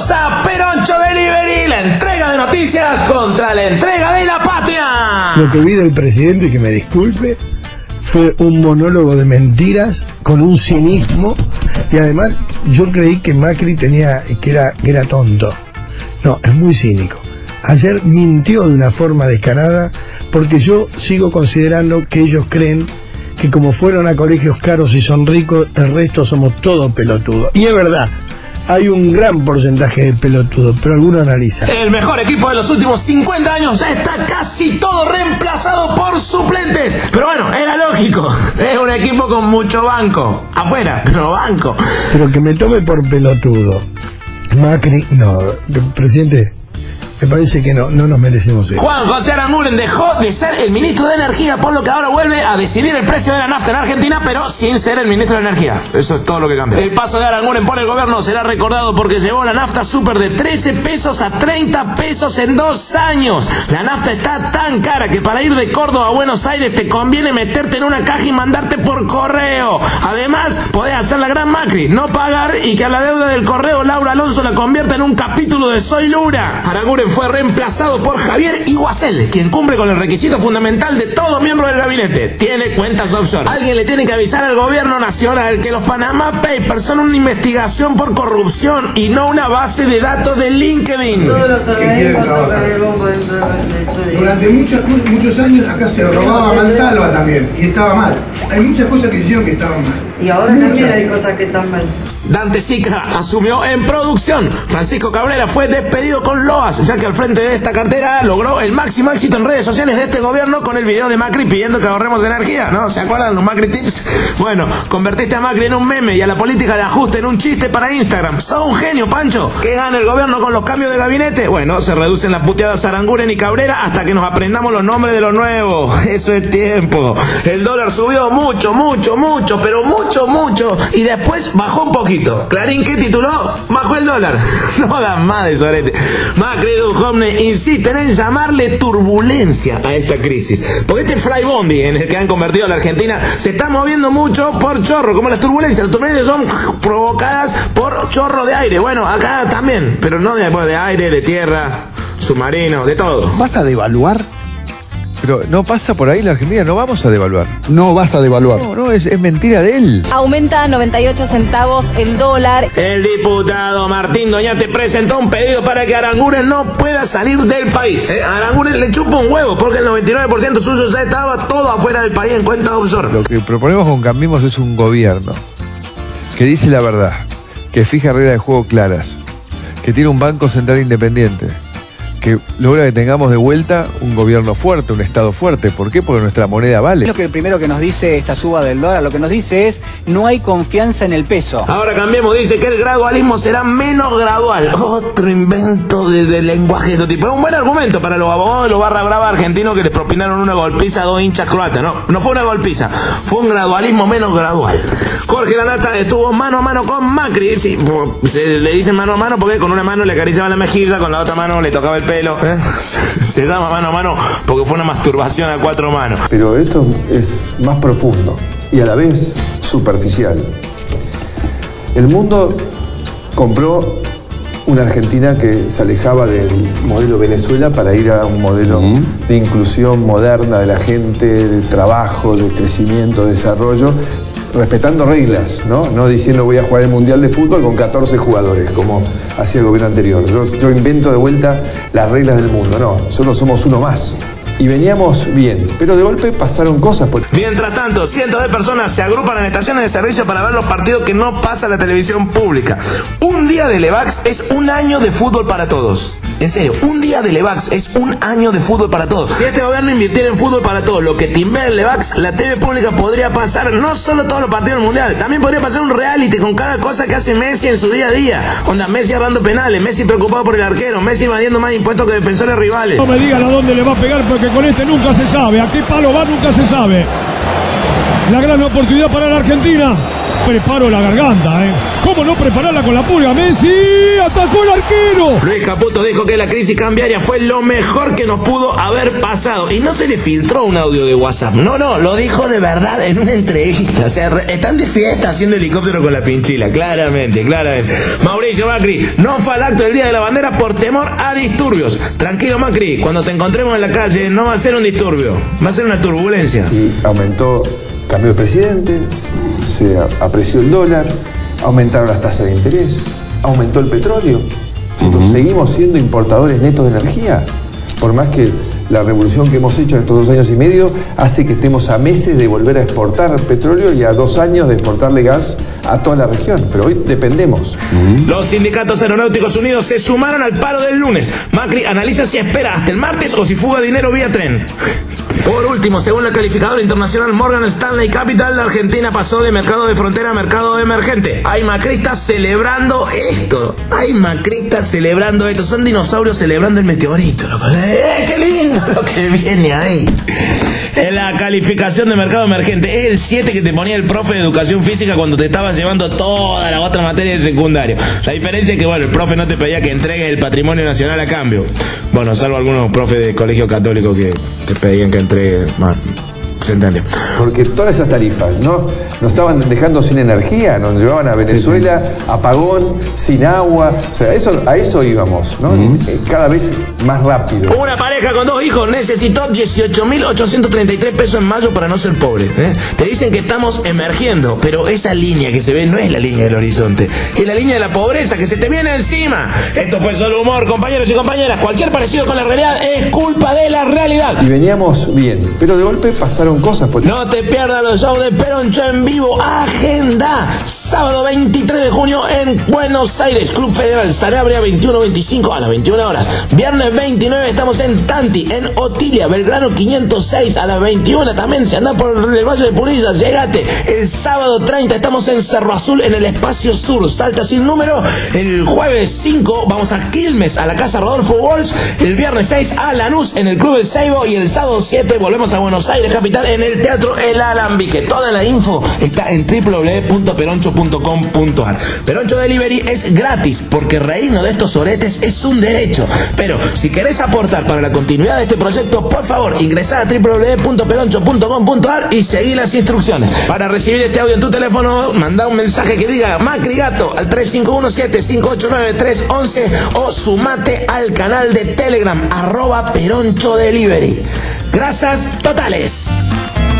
Bienvenidos a Peroncho Delivery, la entrega de noticias contra la entrega de la patria. Lo que vi del presidente, que me disculpe, fue un monólogo de mentiras con un cinismo y además yo creí que Macri tenía que era, que era tonto. No, es muy cínico. Ayer mintió de una forma descarada porque yo sigo considerando que ellos creen que como fueron a colegios caros y son ricos, el resto somos todos pelotudos. Y es verdad, hay un gran porcentaje de pelotudos, pero alguno analiza. El mejor equipo de los últimos 50 años está casi todo reemplazado por suplentes. Pero bueno, era lógico. Es un equipo con mucho banco. Afuera, pero banco. Pero que me tome por pelotudo. Macri, no, presidente, me parece que no, no nos merecemos eso. Juan José Aranguren dejó de ser el ministro de Energía, por lo que ahora vuelve a decidir el precio de la nafta en Argentina, pero sin ser el ministro de Energía. Eso es todo lo que cambia. El paso de Aranguren por el gobierno será recordado porque llevó la nafta super de 13 pesos a 30 pesos en dos años. La nafta está tan cara que para ir de Córdoba a Buenos Aires te conviene meterte en una caja y mandarte por correo. Además, podés hacer la gran Macri, no pagar y que a la deuda del correo Laura Alonso la convierta en un capítulo de Soy Lura. Aranguren fue reemplazado por Javier Iguacel, quien cumple con el requisito fundamental de todo miembro del gabinete. Tiene cuentas offshore. Alguien le tiene que avisar al gobierno nacional que los Panama Papers son una investigación por corrupción y no una base de datos de LinkedIn. Todos los organismos tocan el bombo dentro. Durante muchos, muchos años acá se robaba mansalva también y estaba mal. Hay muchas cosas que hicieron que estaban mal. Y ahora Muchas. también hay cosas que están mal. Dante Sica asumió en producción. Francisco Cabrera fue despedido con loas, ya que al frente de esta cartera logró el máximo éxito en redes sociales de este gobierno con el video de Macri pidiendo que ahorremos energía, ¿no? ¿Se acuerdan los Macri Tips? Bueno, convertiste a Macri en un meme y a la política de ajuste en un chiste para Instagram. ¡Sos un genio, Pancho! ¿Qué gana el gobierno con los cambios de gabinete? Bueno, se reducen las puteadas Aranguren y Cabrera hasta que nos aprendamos los nombres de los nuevos. Eso es tiempo. El dólar subió mucho, mucho, mucho, pero mucho, mucho. Y después bajó un poquito. Clarín, ¿qué tituló? Bajó el dólar. No dan más de sorete. Macri y Duhovne insisten en llamarle turbulencia a esta crisis. Porque este fly bondi en el que han convertido a la Argentina se está moviendo mucho por chorro, como las turbulencias. Las turbulencias son provocadas por chorro de aire. Bueno, acá también, pero no de, de aire, de tierra, submarino, de todo. ¿Vas a devaluar? Pero no pasa por ahí la Argentina, no vamos a devaluar. No vas a devaluar. No, no, es, es mentira de él. Aumenta a 98 centavos el dólar. El diputado Martín Doñate presentó un pedido para que Aranguren no pueda salir del país. Eh, Aranguren le chupa un huevo porque el 99% suyo ya estaba todo afuera del país en cuenta offshore. Lo que proponemos con Cambiemos es un gobierno que dice la verdad, que fija reglas de juego claras, que tiene un banco central independiente, que logra que tengamos de vuelta un gobierno fuerte, un Estado fuerte. ¿Por qué? Porque nuestra moneda vale. Lo que el primero que nos dice esta suba del dólar, lo que nos dice es no hay confianza en el peso. Ahora cambiemos, dice que el gradualismo será menos gradual. Otro invento de, de lenguaje de este tipo. Es un buen argumento para los abogados de los barra brava argentinos que les propinaron una golpiza a dos hinchas croatas. No, no fue una golpiza, fue un gradualismo menos gradual. Jorge Lanata estuvo mano a mano con Macri. Sí, se le dicen mano a mano porque con una mano le acariciaba la mejilla, con la otra mano le tocaba el pelo. ¿eh? Se llama mano a mano porque fue una masturbación a cuatro manos. Pero esto es más profundo y a la vez superficial. El mundo compró una Argentina que se alejaba del modelo Venezuela para ir a un modelo de inclusión moderna de la gente, de trabajo, de crecimiento, de desarrollo, respetando reglas, ¿no? No diciendo voy a jugar el Mundial de Fútbol con 14 jugadores, como hacía el gobierno anterior. Yo, invento de vuelta las reglas del mundo, no, nosotros somos uno más. Y veníamos bien, pero de golpe pasaron cosas. Mientras tanto, cientos de personas se agrupan en estaciones de servicio para ver los partidos que no pasa la televisión pública. Un día de Levax es un año de fútbol para todos. En serio, un día de Levax es un año de fútbol para todos. Si este gobierno invirtiera en fútbol para todos, lo que timbea en Levax, la TV pública podría pasar no solo todos los partidos del mundial, también podría pasar un reality con cada cosa que hace Messi en su día a día. Onda, Messi agarrando penales, Messi preocupado por el arquero, Messi evadiendo más impuestos que defensores rivales. No me digan a dónde le va a pegar porque con este nunca se sabe. A qué palo va nunca se sabe. La gran oportunidad para la Argentina. Preparo la garganta, ¿eh? ¿Cómo no prepararla con la pulga? Messi atacó el arquero. Luis Caputo dijo que la crisis cambiaria fue lo mejor que nos pudo haber pasado. Y no se le filtró un audio de WhatsApp. No, no, lo dijo de verdad en una entrevista. O sea, están de fiesta haciendo helicóptero con la pinchila. Claramente, claramente. Mauricio Macri no fue al acto del Día de la Bandera por temor a disturbios. Tranquilo, Macri, cuando te encontremos en la calle no va a ser un disturbio, va a ser una turbulencia. Y aumentó, cambió de presidente, se apreció el dólar, aumentaron las tasas de interés, aumentó el petróleo. Nosotros seguimos siendo importadores netos de energía, por más que la revolución que hemos hecho en estos dos años y medio hace que estemos a meses de volver a exportar petróleo y a dos años de exportarle gas a toda la región. Pero hoy dependemos. Los sindicatos aeronáuticos unidos se sumaron al paro del lunes. Macri analiza si espera hasta el martes o si fuga dinero vía tren. Por último, según la calificadora internacional Morgan Stanley Capital, la Argentina pasó de mercado de frontera a mercado emergente. Hay macristas celebrando esto. Hay macristas celebrando esto. Son dinosaurios celebrando el meteorito. ¡Eh, qué lindo lo que viene ahí! En la calificación de mercado emergente es el 7 que te ponía el profe de educación física cuando te estabas llevando toda la otra materia del secundario. La diferencia es que, bueno, el profe no te pedía que entregues el patrimonio nacional a cambio. Bueno, salvo algunos profes de colegio católico que te pedían que entregues. Bueno, se entiende. Porque todas esas tarifas no nos estaban dejando sin energía, nos llevaban a Venezuela, apagón, sin agua, o sea, eso, a eso íbamos, ¿no? Eh, Cada vez más rápido. Una pareja con dos hijos necesitó 18.833 pesos en mayo para no ser pobre. ¿eh? Te dicen que estamos emergiendo, pero esa línea que se ve no es la línea del horizonte, es la línea de la pobreza que se te viene encima. Esto fue solo humor, compañeros y compañeras. Cualquier parecido con la realidad es culpa de la realidad. Y veníamos bien, pero de golpe pasaron cosas. pues. No te pierdas los shows de Peroncho en vivo. Agenda. Sábado 23 de junio en Buenos Aires. Club Federal Sanabria 21-25 a las 21 horas. Viernes 29 estamos en Tanti, en Otilia, Belgrano 506 a las 21. También si andás por el Valle de Purilla, llegate. El sábado 30 estamos en Cerro Azul en el Espacio Sur. Salta sin número. El jueves 5 vamos a Quilmes, a la Casa Rodolfo Walsh. El viernes 6 a Lanús en el Club El Seibo. Y el sábado 7 volvemos a Buenos Aires, capital, en el Teatro El Alambique. Toda la info está en www.peroncho.com.ar. Peroncho Delivery es gratis porque reírnos de estos oretes es un derecho. Pero si querés aportar para la continuidad de este proyecto, por favor, ingresá a www.peroncho.com.ar y seguí las instrucciones. Para recibir este audio en tu teléfono, manda un mensaje que diga Macri Gato al 3517-589-311 o sumate al canal de Telegram arroba Peroncho Delivery. Gracias totales. us.